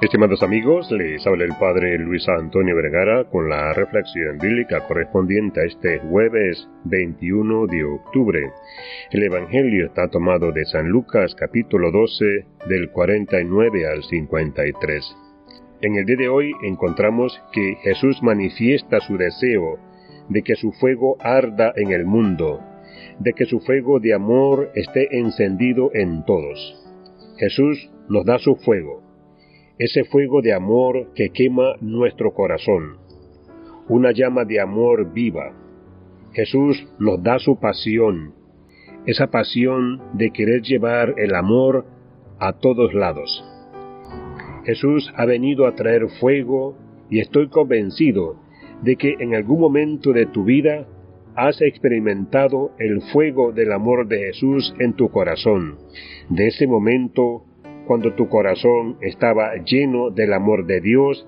Estimados amigos, les habla el Padre Luis Antonio Vergara con la reflexión bíblica correspondiente a este jueves 21 de octubre. El Evangelio está tomado de San Lucas capítulo 12 del 49 al 53. En el día de hoy encontramos que Jesús manifiesta su deseo de que su fuego arda en el mundo, de que su fuego de amor esté encendido en todos. Jesús nos da su fuego ese fuego de amor que quema nuestro corazón, una llama de amor viva. Jesús nos da su pasión, esa pasión de querer llevar el amor a todos lados. Jesús ha venido a traer fuego y estoy convencido de que en algún momento de tu vida has experimentado el fuego del amor de Jesús en tu corazón. De ese momento cuando tu corazón estaba lleno del amor de Dios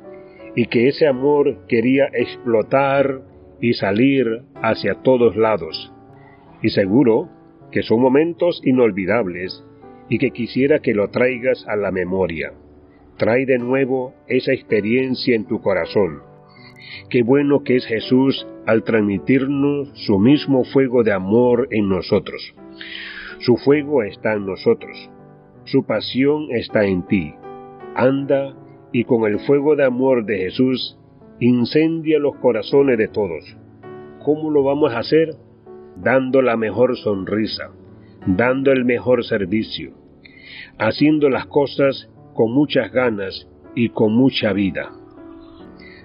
y que ese amor quería explotar y salir hacia todos lados. Y seguro que son momentos inolvidables y que quisiera que lo traigas a la memoria. Trae de nuevo esa experiencia en tu corazón. Qué bueno que es Jesús al transmitirnos su mismo fuego de amor en nosotros. Su fuego está en nosotros su pasión está en ti. Anda y con el fuego de amor de Jesús incendia los corazones de todos. ¿Cómo lo vamos a hacer? Dando la mejor sonrisa, dando el mejor servicio, haciendo las cosas con muchas ganas y con mucha vida,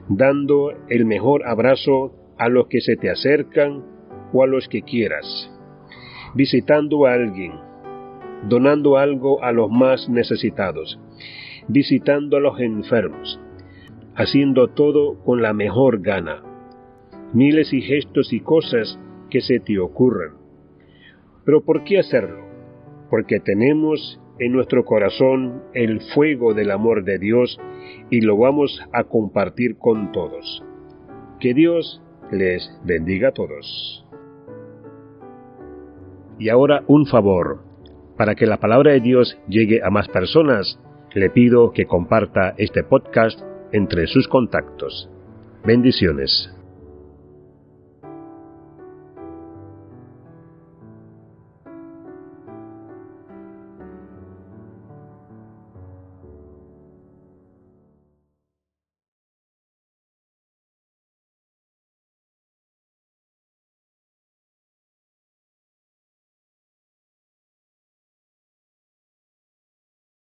dando el mejor abrazo a los que se te acercan o a los que quieras, visitando a alguien, donando algo a los más necesitados, visitando a los enfermos, haciendo todo con la mejor gana, miles y gestos y cosas que se te ocurran. Pero ¿por qué hacerlo? Porque tenemos en nuestro corazón el fuego del amor de Dios y lo vamos a compartir con todos. Que Dios les bendiga a todos. Y ahora un favor para que la palabra de Dios llegue a más personas, le pido que comparta este podcast entre sus contactos. Bendiciones.